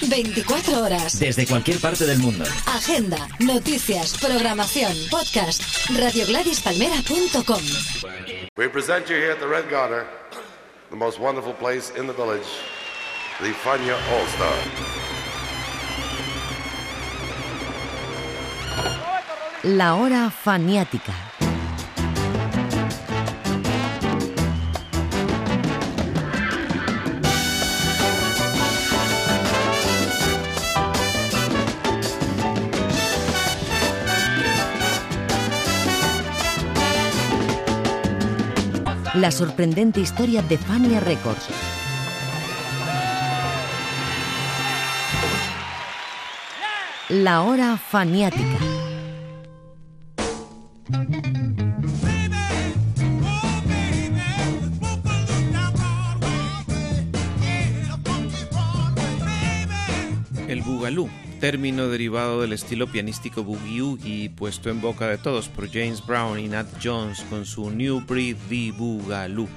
24 horas. Desde cualquier parte del mundo. Agenda, noticias, programación, podcast. RadioGladysPalmera.com. We present you here at the Red Garter, the most wonderful place in the village, the Fania All Star. La hora faniática. La sorprendente historia de Fania Records. La hora faniática. Término derivado del estilo pianístico boogie oogie puesto en boca de todos por James Brown y Nat Jones con su New Breed The Boogaloo,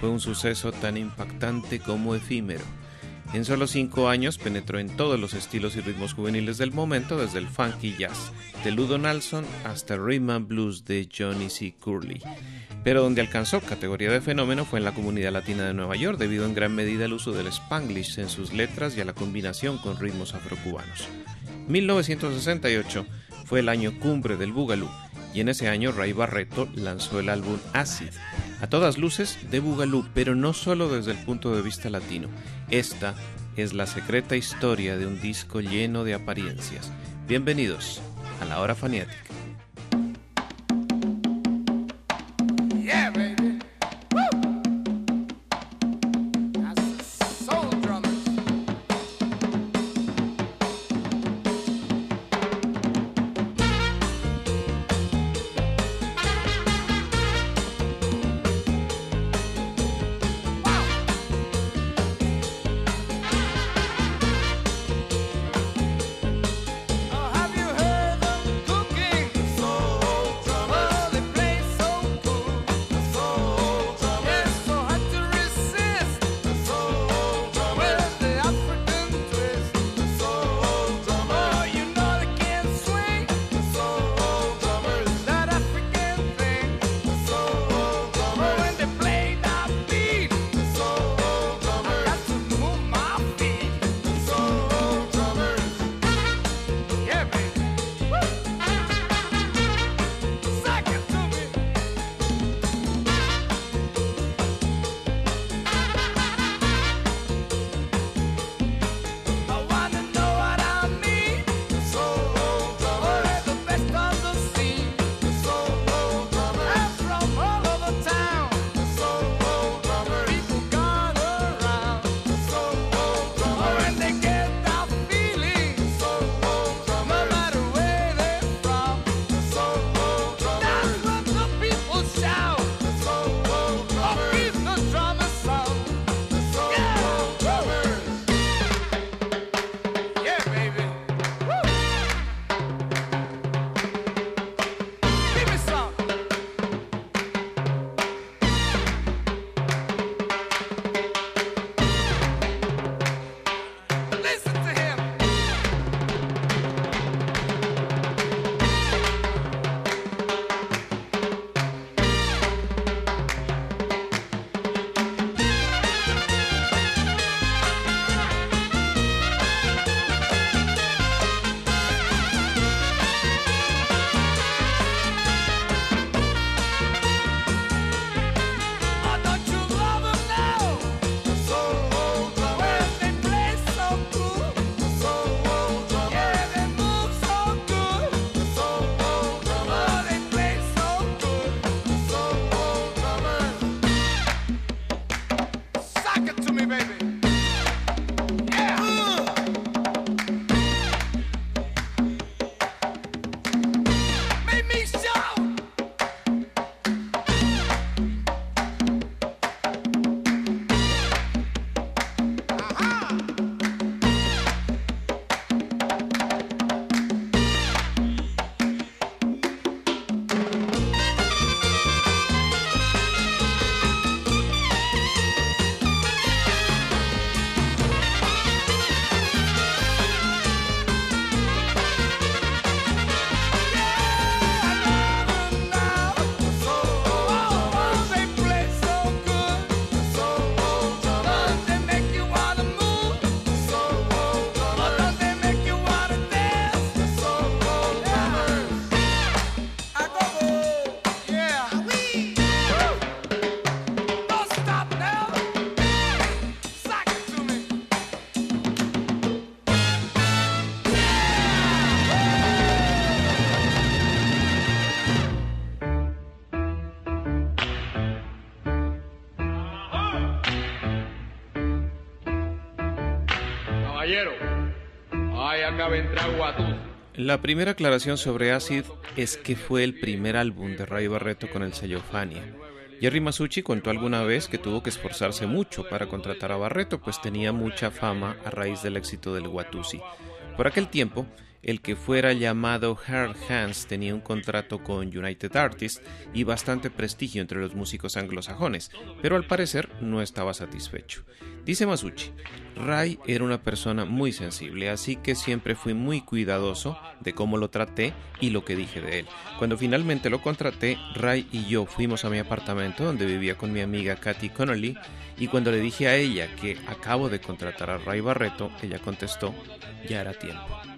fue un suceso tan impactante como efímero. En solo cinco años penetró en todos los estilos y ritmos juveniles del momento, desde el funky jazz de Ludo Nelson hasta rhythm and blues de Johnny C. Curley. Pero donde alcanzó categoría de fenómeno fue en la comunidad latina de Nueva York, debido en gran medida al uso del spanglish en sus letras y a la combinación con ritmos afrocubanos. 1968 fue el año cumbre del Boogaloo, y en ese año Ray Barreto lanzó el álbum Acid, a todas luces de Boogaloo, pero no solo desde el punto de vista latino. Esta es la secreta historia de un disco lleno de apariencias. Bienvenidos a la hora faniática. La primera aclaración sobre Acid es que fue el primer álbum de Ray Barreto con el sello Fania. Jerry Masucci contó alguna vez que tuvo que esforzarse mucho para contratar a Barreto, pues tenía mucha fama a raíz del éxito del Watusi. Por aquel tiempo, el que fuera llamado Hard Hands tenía un contrato con United Artists y bastante prestigio entre los músicos anglosajones, pero al parecer no estaba satisfecho. Dice Masucci, Ray era una persona muy sensible, así que siempre fui muy cuidadoso de cómo lo traté y lo que dije de él. Cuando finalmente lo contraté, Ray y yo fuimos a mi apartamento donde vivía con mi amiga Katy Connolly y cuando le dije a ella que acabo de contratar a Ray Barreto, ella contestó, ya era tiempo.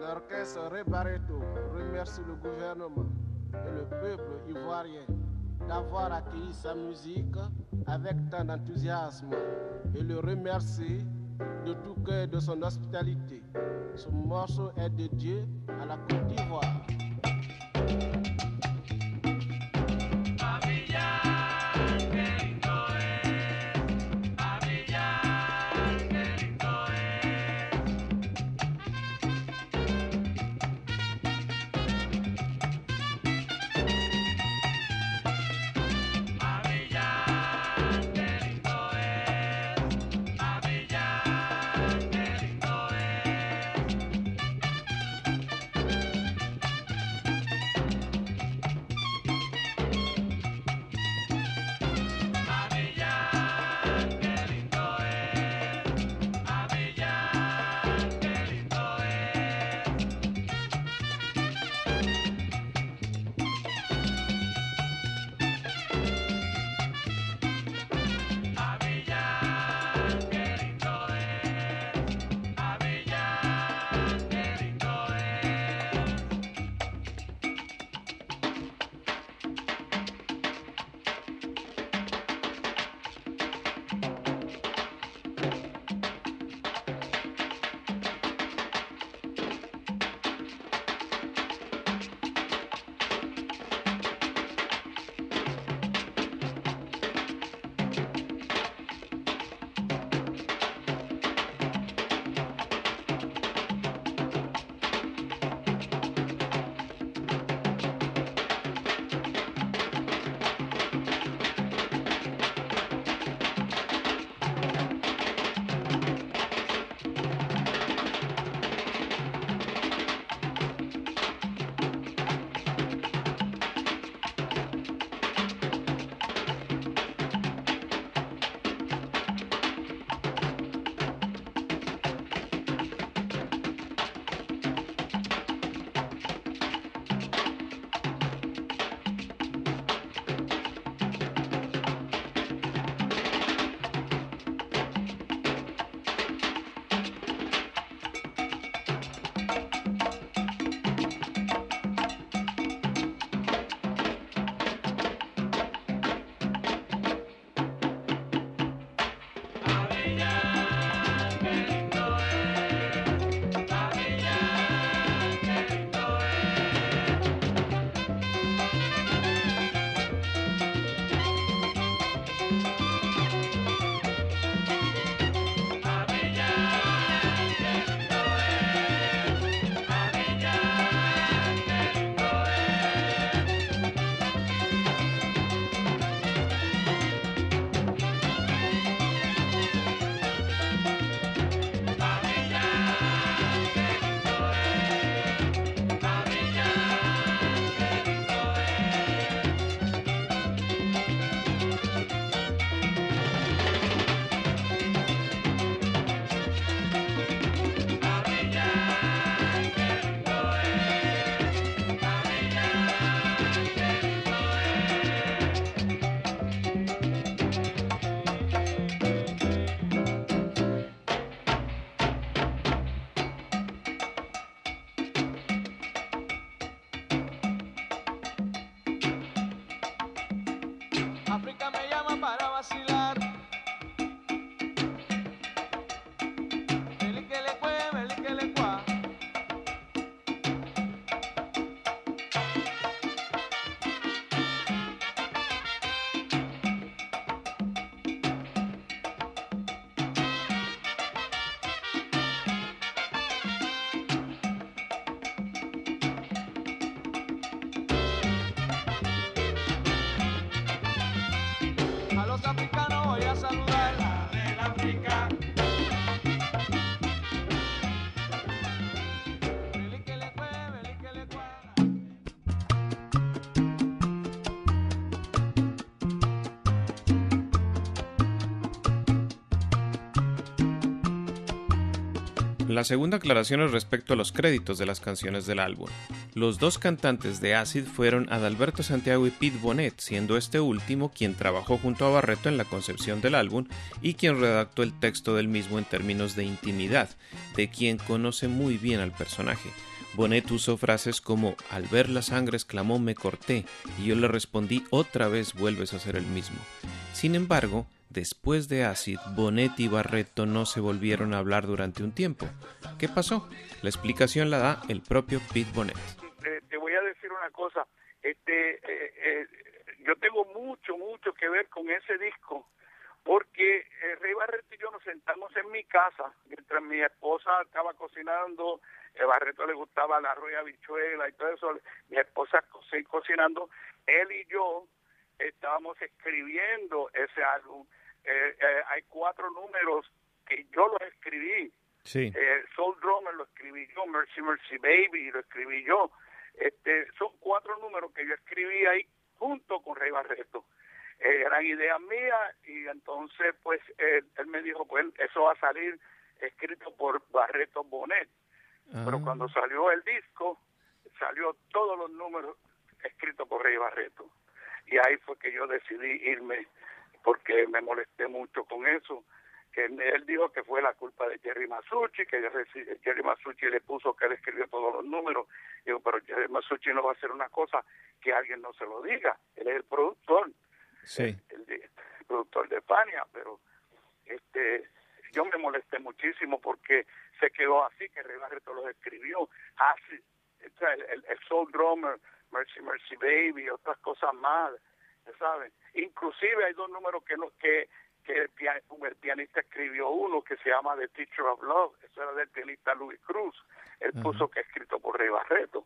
L'orchestre Rebareto remercie le gouvernement et le peuple ivoirien d'avoir accueilli sa musique avec tant d'enthousiasme et le remercie de tout cœur de son hospitalité. Ce morceau est dédié à la Côte d'Ivoire. La segunda aclaración es respecto a los créditos de las canciones del álbum. Los dos cantantes de Acid fueron Adalberto Santiago y Pete Bonet, siendo este último quien trabajó junto a Barreto en la concepción del álbum y quien redactó el texto del mismo en términos de intimidad, de quien conoce muy bien al personaje. Bonet usó frases como al ver la sangre exclamó me corté y yo le respondí otra vez vuelves a ser el mismo. Sin embargo, después de Acid, Bonet y Barreto no se volvieron a hablar durante un tiempo. ¿Qué pasó? La explicación la da el propio Pete Bonet. Eh, te voy a decir una cosa, este, eh, eh, yo tengo mucho, mucho que ver con ese disco, porque eh, Rey Barreto y yo nos sentamos en mi casa, mientras mi esposa estaba cocinando, eh, Barreto le gustaba la arroz y habichuela y todo eso, mi esposa co- cocinando, él y yo estábamos escribiendo ese álbum. Eh, eh, hay cuatro números que yo los escribí, Sí. eh, Soul Drummer lo escribí yo, Mercy Mercy Baby lo escribí yo. Este, son cuatro números que yo escribí ahí junto con Rey Barreto. Eh, eran ideas mías y entonces pues él me dijo, pues eso va a salir escrito por Barreto Bonet. Pero Ah. cuando salió el disco, salió todos los números escritos por Rey Barreto. Y ahí fue que yo decidí irme porque me molesté mucho con eso. Que él, dijo que fue la culpa de Jerry Masucci, que Jerry Masucci le puso que él escribió todos los números. Digo, pero Jerry Masucci no va a hacer una cosa que alguien no se lo diga. Él es el productor Sí. el, productor de Fania, pero este yo me molesté muchísimo porque se quedó así, que Rey Barreto los escribió, así, sea, el, el- el Soul Drummer, Mercy Mercy Baby, otras cosas más, ¿sabes? Inclusive hay dos números que no, que, que el, pia- el pianista escribió uno que se llama The Teacher of Love, eso era del pianista Louis Cruz, él puso que es escrito por Rey Barreto.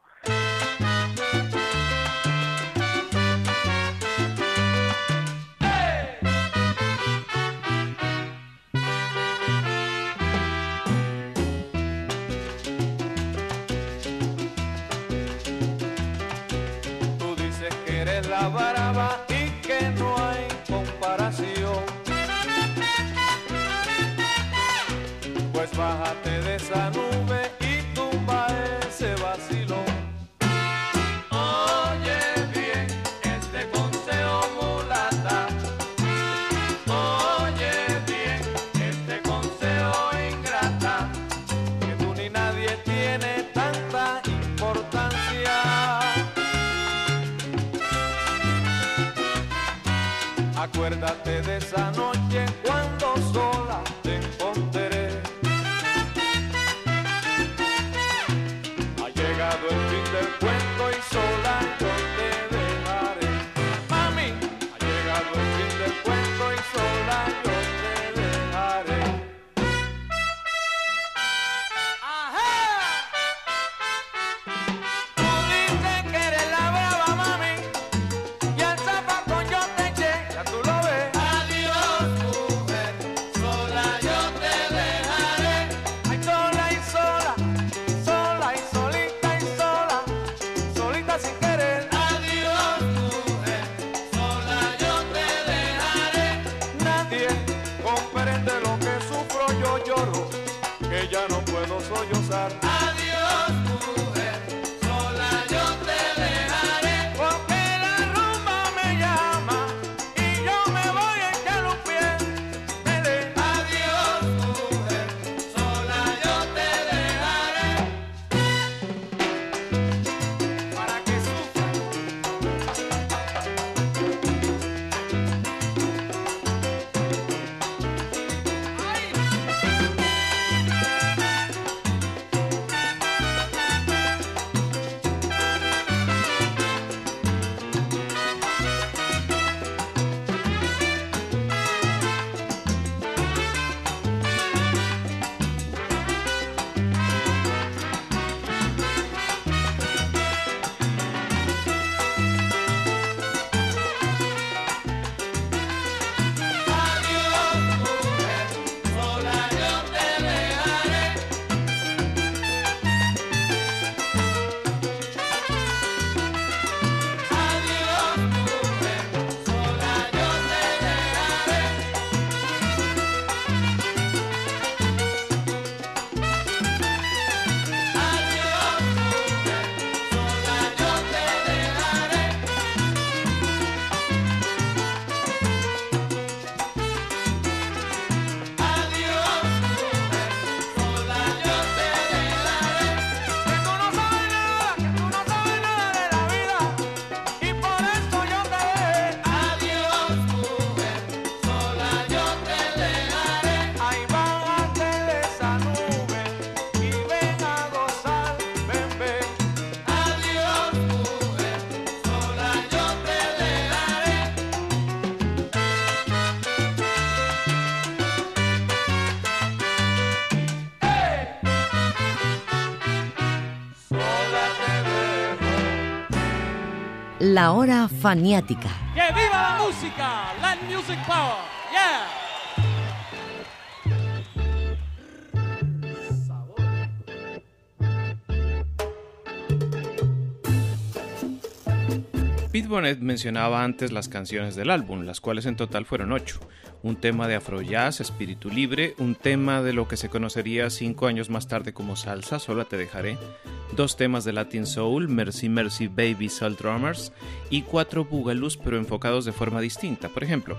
Tú dices que eres la baraba Sanu. La hora faniática. ¡Que viva la música! Land Music Power. Yeah. Pete Bonnet mencionaba antes las canciones del álbum, las cuales en total fueron ocho. Un tema de afro-jazz, espíritu libre, un tema de lo que se conocería cinco años más tarde como salsa, Sola te dejaré, dos temas de Latin Soul, Mercy Mercy Baby Soul Drummers, y cuatro bugaloos pero enfocados de forma distinta. Por ejemplo,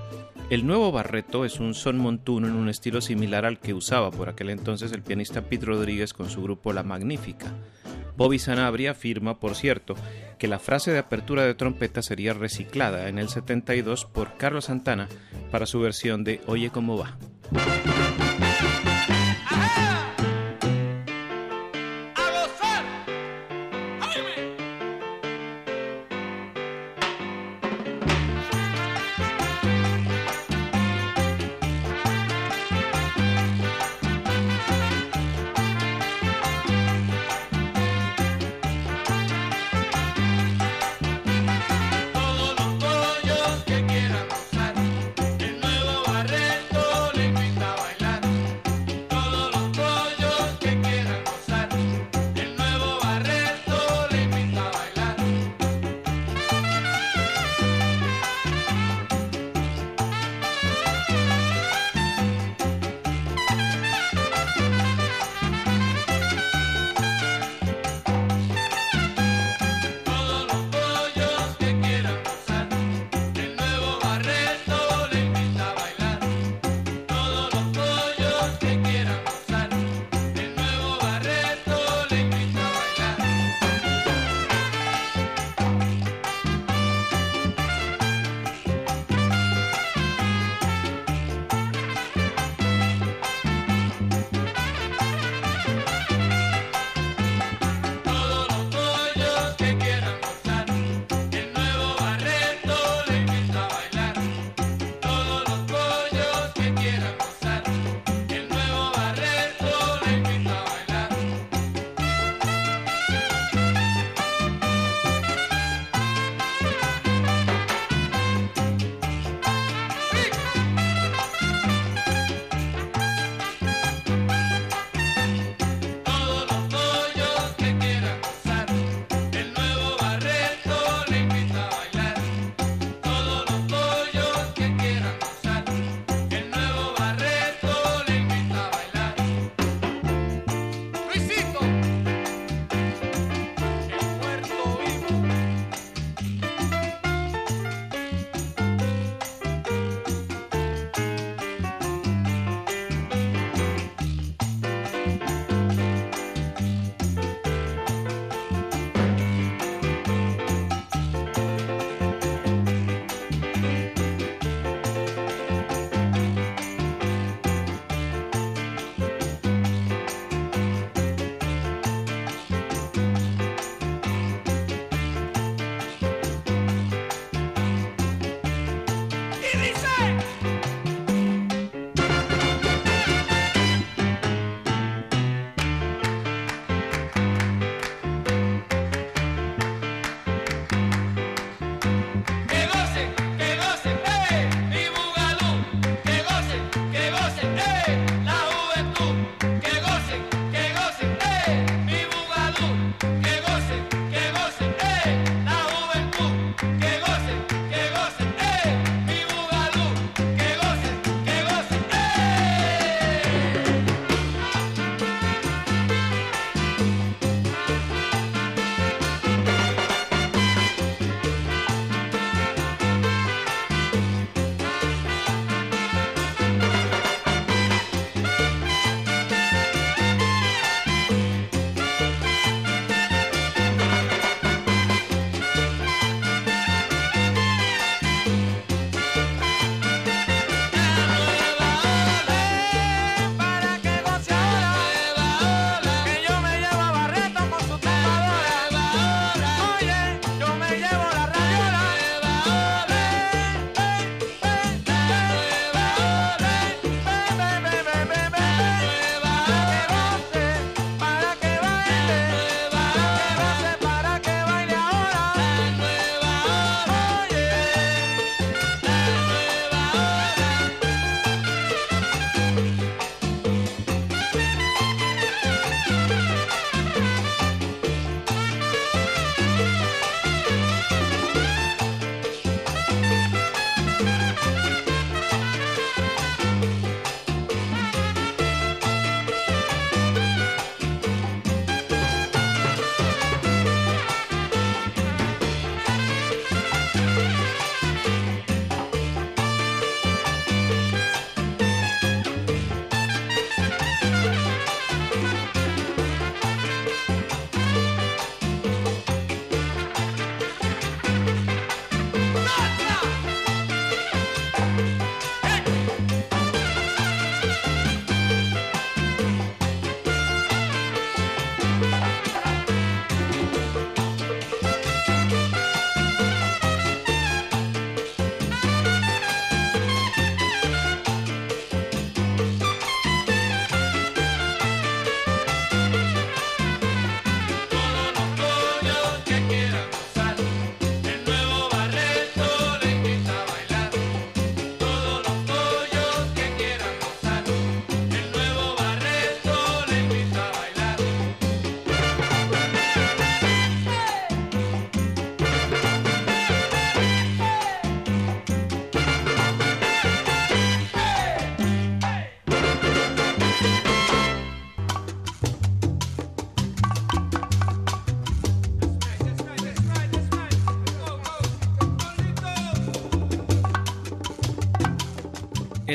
el nuevo Barreto es un son montuno en un estilo similar al que usaba por aquel entonces el pianista Pete Rodríguez con su grupo La Magnífica. Bobby Sanabria afirma, por cierto, que la frase de apertura de trompeta sería reciclada en el 72 por Carlos Santana para su versión de Oye cómo va.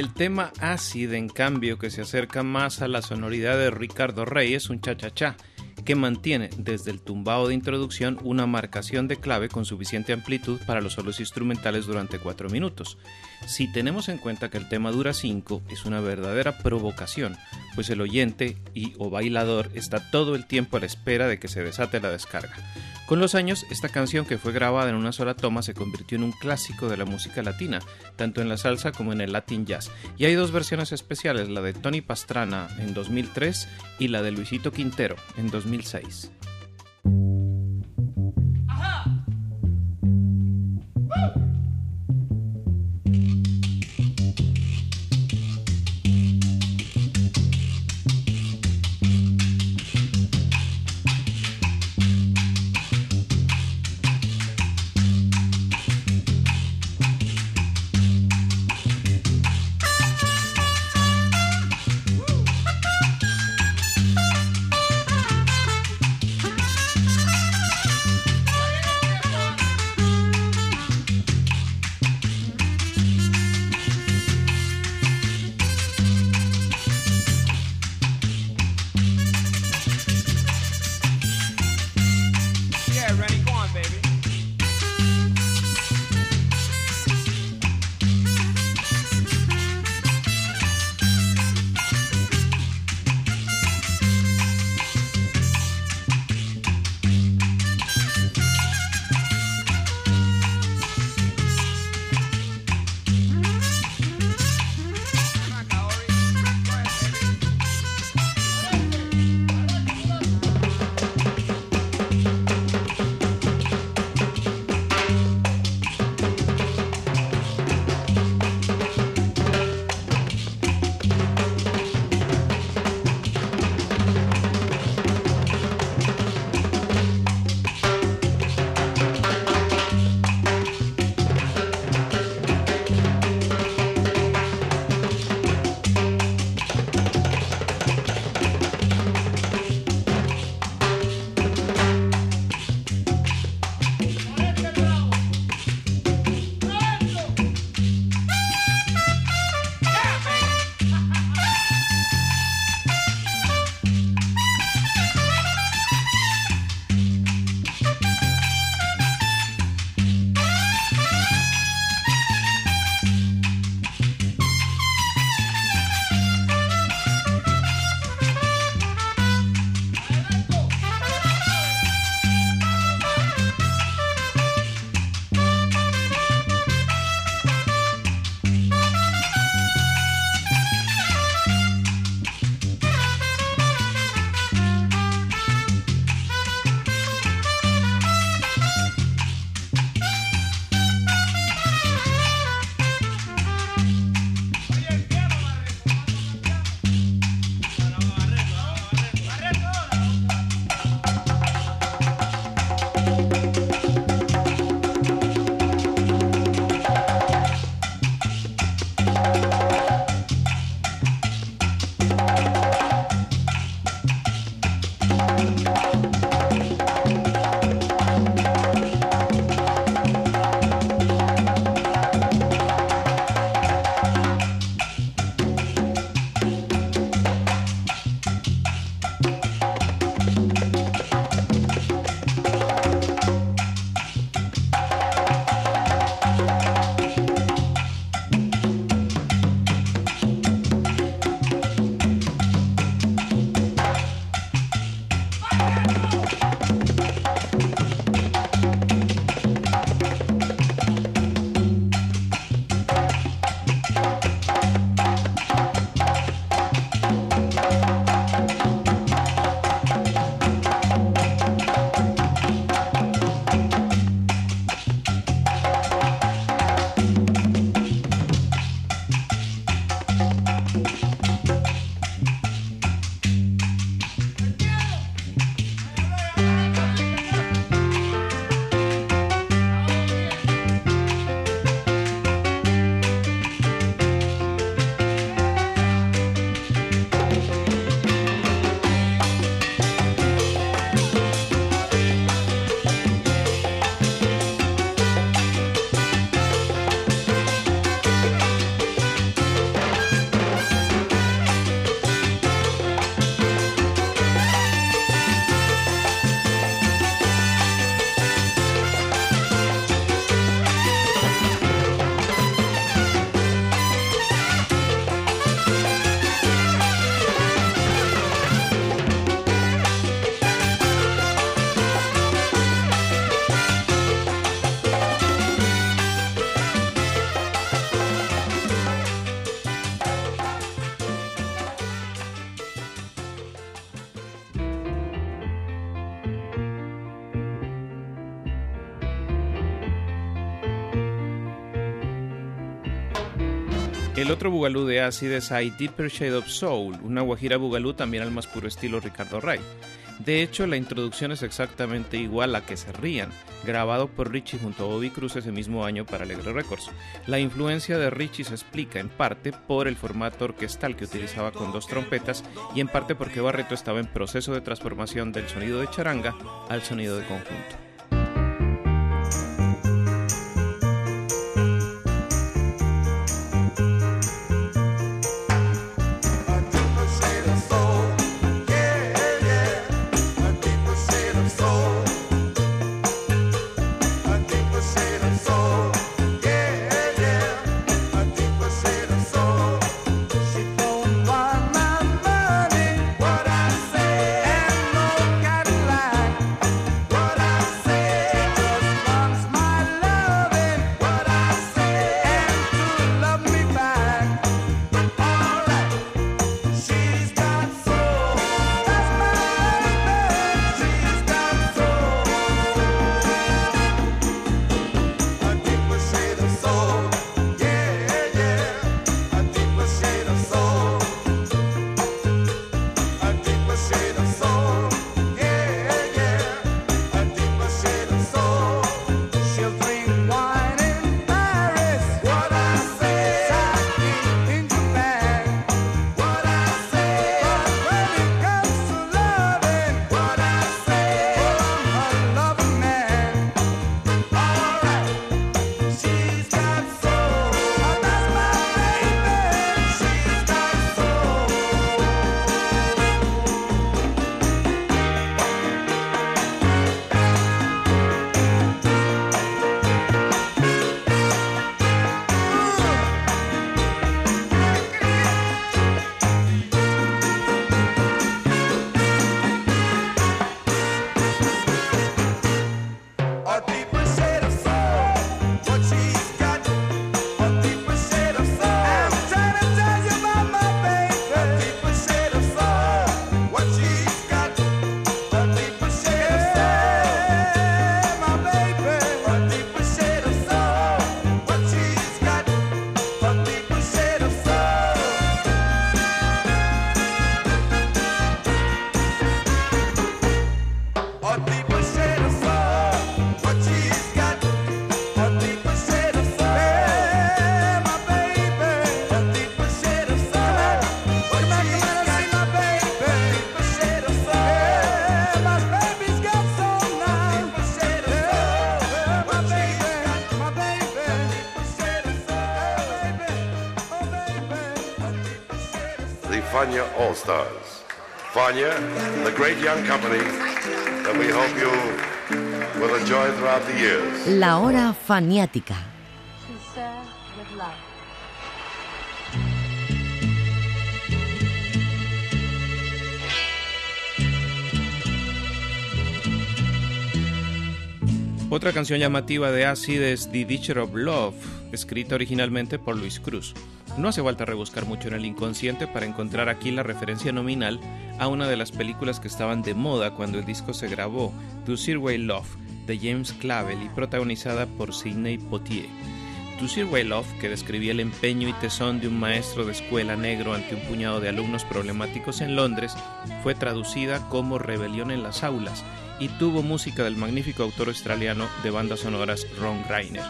El tema Acid, en cambio, que se acerca más a la sonoridad de Ricardo Rey, es un cha-cha-cha, que mantiene desde el tumbao de introducción una marcación de clave con suficiente amplitud para los solos instrumentales durante 4 minutos. Si tenemos en cuenta que el tema dura 5, es una verdadera provocación, pues el oyente y o bailador está todo el tiempo a la espera de que se desate la descarga. Con los años, esta canción que fue grabada en una sola toma se convirtió en un clásico de la música latina, tanto en la salsa como en el Latin Jazz. Y hay dos versiones especiales, la de Tony Pastrana en 2003 y la de Luisito Quintero en 2006. Woo! El otro bugalú de Acid es I Deeper Shade of Soul, una guajira bugalú también al más puro estilo Ricardo Ray. De hecho, la introducción es exactamente igual a Que se rían, grabado por Richie junto a Bobby Cruz ese mismo año para Alegre Records. La influencia de Richie se explica en parte por el formato orquestal que utilizaba con dos trompetas y en parte porque Barreto estaba en proceso de transformación del sonido de charanga al sonido de conjunto. Fania, the great young company that we hope you will enjoy throughout the years. La hora faniática. Otra canción llamativa de Acid es The Ditcher of Love, escrita originalmente por Luis Cruz. No hace falta rebuscar mucho en el inconsciente para encontrar aquí la referencia nominal a una de las películas que estaban de moda cuando el disco se grabó, To Way Love, de James Clavell y protagonizada por Sidney Poitier. To Way Love, que describía el empeño y tesón de un maestro de escuela negro ante un puñado de alumnos problemáticos en Londres, fue traducida como Rebelión en las aulas y tuvo música del magnífico autor australiano de bandas sonoras Ron Greiner.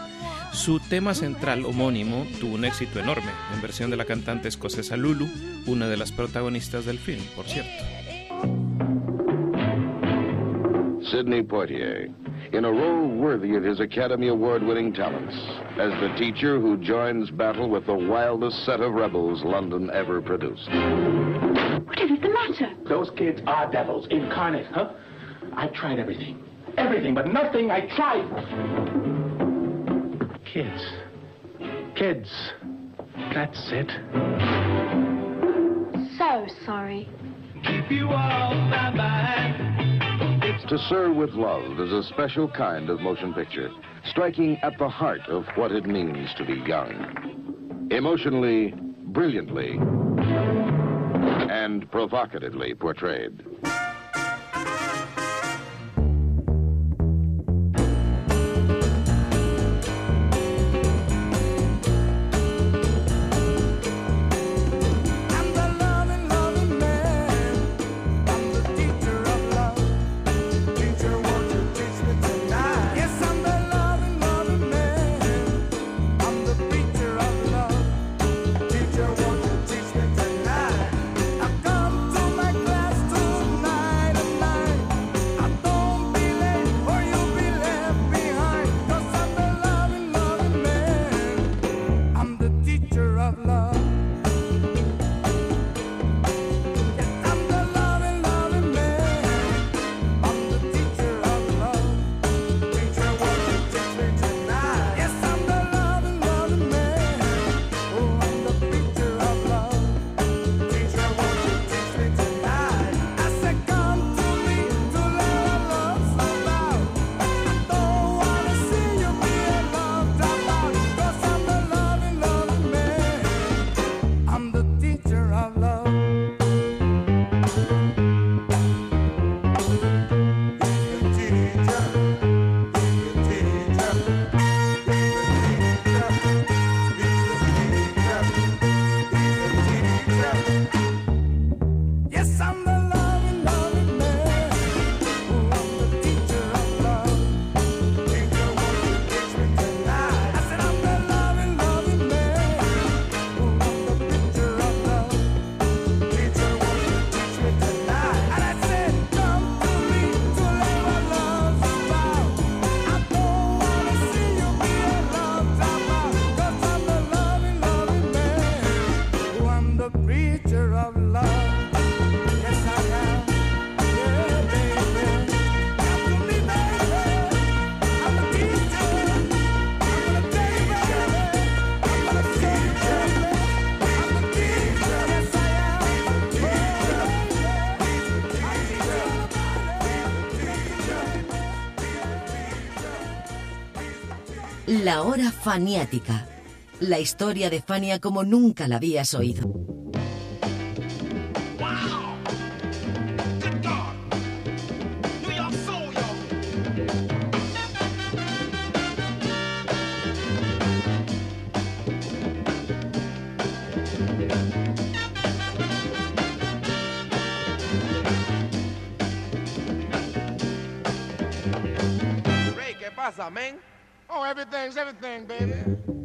Su tema central homónimo tuvo un éxito enorme, en versión de la cantante escocesa Lulu, una de las protagonistas del film, por cierto. Sidney Poitier, in a role worthy of his Academy Award winning talents, as the teacher who joins battle with the wildest set of rebels London ever produced. Whatever's the matter? Those kids are devils incarnate, huh? I tried everything. Everything, but nothing I tried. Kids. Kids. That's it. So sorry. Keep you all by my To Serve with Love is a special kind of motion picture, striking at the heart of what it means to be young. Emotionally, brilliantly, and provocatively portrayed. La hora faniática. La historia de Fania como nunca la habías oído. ¿qué pasa, man? Oh, everything's everything, baby. Ray,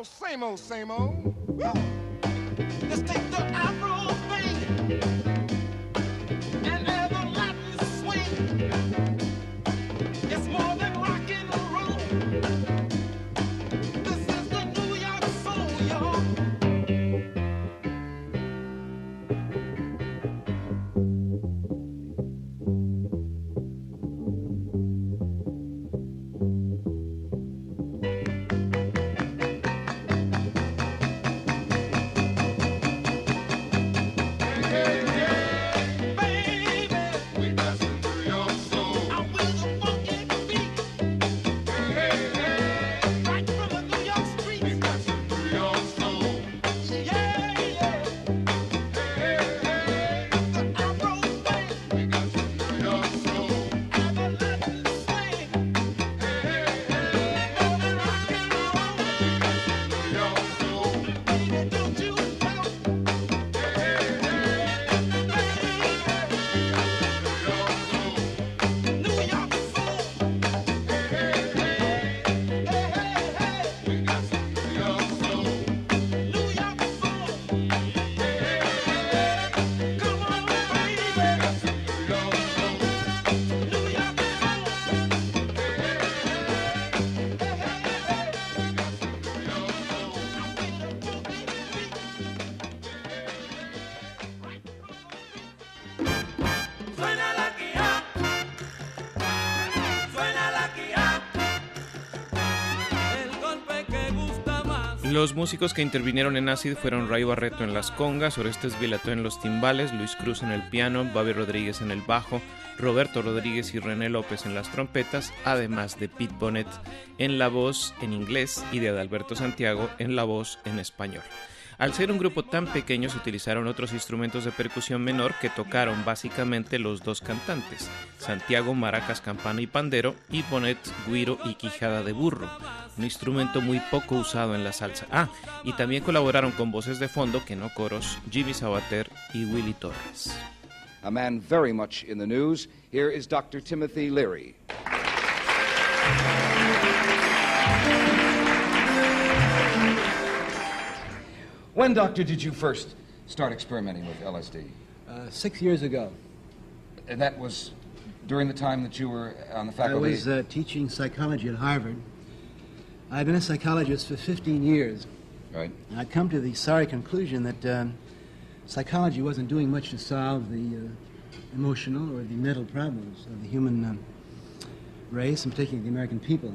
Oh, same old, same old. Woo. Let's take the Afro Los músicos que intervinieron en Acid fueron Ray Barreto en las congas, Orestes Vilató en los timbales, Luis Cruz en el piano, Babi Rodríguez en el bajo, Roberto Rodríguez y René López en las trompetas, además de Pete Bonnet en la voz en inglés y de Adalberto Santiago en la voz en español. Al ser un grupo tan pequeño se utilizaron otros instrumentos de percusión menor que tocaron básicamente los dos cantantes, Santiago maracas, campana y pandero y Bonet guiro y quijada de burro, un instrumento muy poco usado en la salsa. Ah, y también colaboraron con voces de fondo, que no coros, Jimmy Sabater y Willy Torres. A man very much in the news. Here is Dr. Timothy Leary. When, Doctor, did you first start experimenting with LSD? Uh, six years ago. And that was during the time that you were on the faculty? I was uh, teaching psychology at Harvard. I've been a psychologist for 15 years. Right. And I'd come to the sorry conclusion that um, psychology wasn't doing much to solve the uh, emotional or the mental problems of the human um, race, and particularly the American people.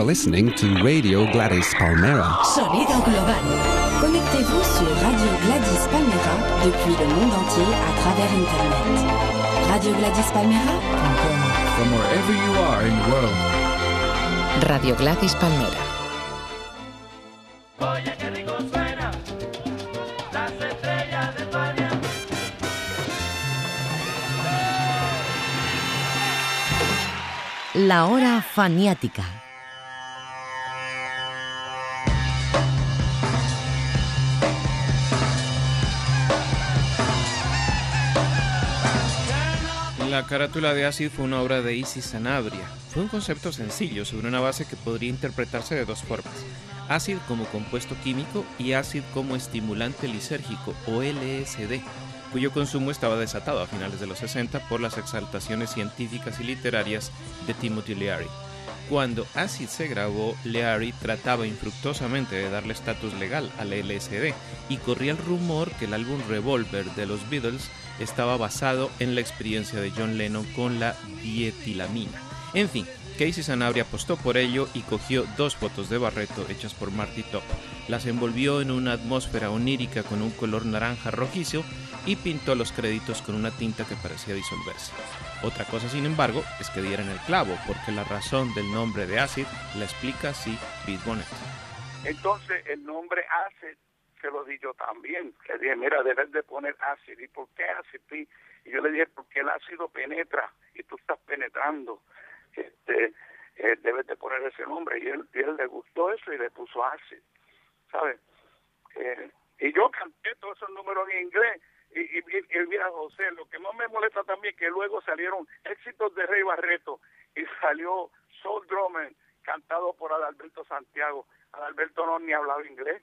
Are listening to Radio Gladys Palmera. Sonido global. Connectez-vous sur Radio Gladys Palmera depuis le monde entier à travers Internet. RadioGladysPalmera.com From wherever you are in the world. Radio Gladys Palmera. La hora faniática. La carátula de Acid fue una obra de Isis Sanabria. Fue un concepto sencillo sobre una base que podría interpretarse de dos formas. Acid como compuesto químico y Acid como estimulante lisérgico o LSD, cuyo consumo estaba desatado a finales de los 60 por las exaltaciones científicas y literarias de Timothy Leary. Cuando Acid se grabó, Leary trataba infructuosamente de darle estatus legal al LSD y corría el rumor que el álbum Revolver de los Beatles estaba basado en la experiencia de John Lennon con la dietilamina. En fin, Casey Sanabria apostó por ello y cogió dos fotos de Barreto hechas por Marty Top, las envolvió en una atmósfera onírica con un color naranja rojizo y pintó los créditos con una tinta que parecía disolverse. Otra cosa, sin embargo, es que dieran el clavo, porque la razón del nombre de Acid la explica así Pete Bonnet. Entonces el nombre Acid se lo di yo también. Le dije, mira, debes de poner Acid. ¿Y por qué Acid? Pi? Y yo le dije, porque el ácido penetra y tú estás penetrando. Este, eh, debes de poner ese nombre. Y él, y él le gustó eso y le puso Acid. ¿Sabes? Eh, y yo canté todos esos números en inglés. Y, y, y mira, José, lo que más me molesta también es que luego salieron éxitos de Rey Barreto y salió Soul Drummer cantado por Adalberto Santiago. Adalberto no ni hablaba inglés.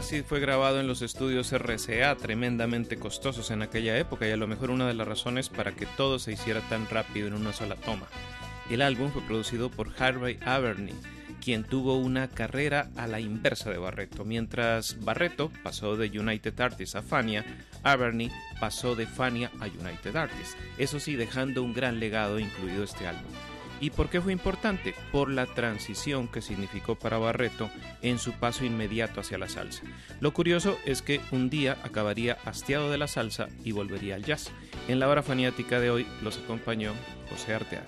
Acid fue grabado en los estudios RCA, tremendamente costosos en aquella época y a lo mejor una de las razones para que todo se hiciera tan rápido en una sola toma. El álbum fue producido por Harvey Averney, quien tuvo una carrera a la inversa de Barreto. Mientras Barreto pasó de United Artists a Fania, Averney pasó de Fania a United Artists, eso sí dejando un gran legado incluido este álbum. ¿Y por qué fue importante? Por la transición que significó para Barreto en su paso inmediato hacia la salsa. Lo curioso es que un día acabaría hastiado de la salsa y volvería al jazz. En la hora faniática de hoy los acompañó José Arteaga.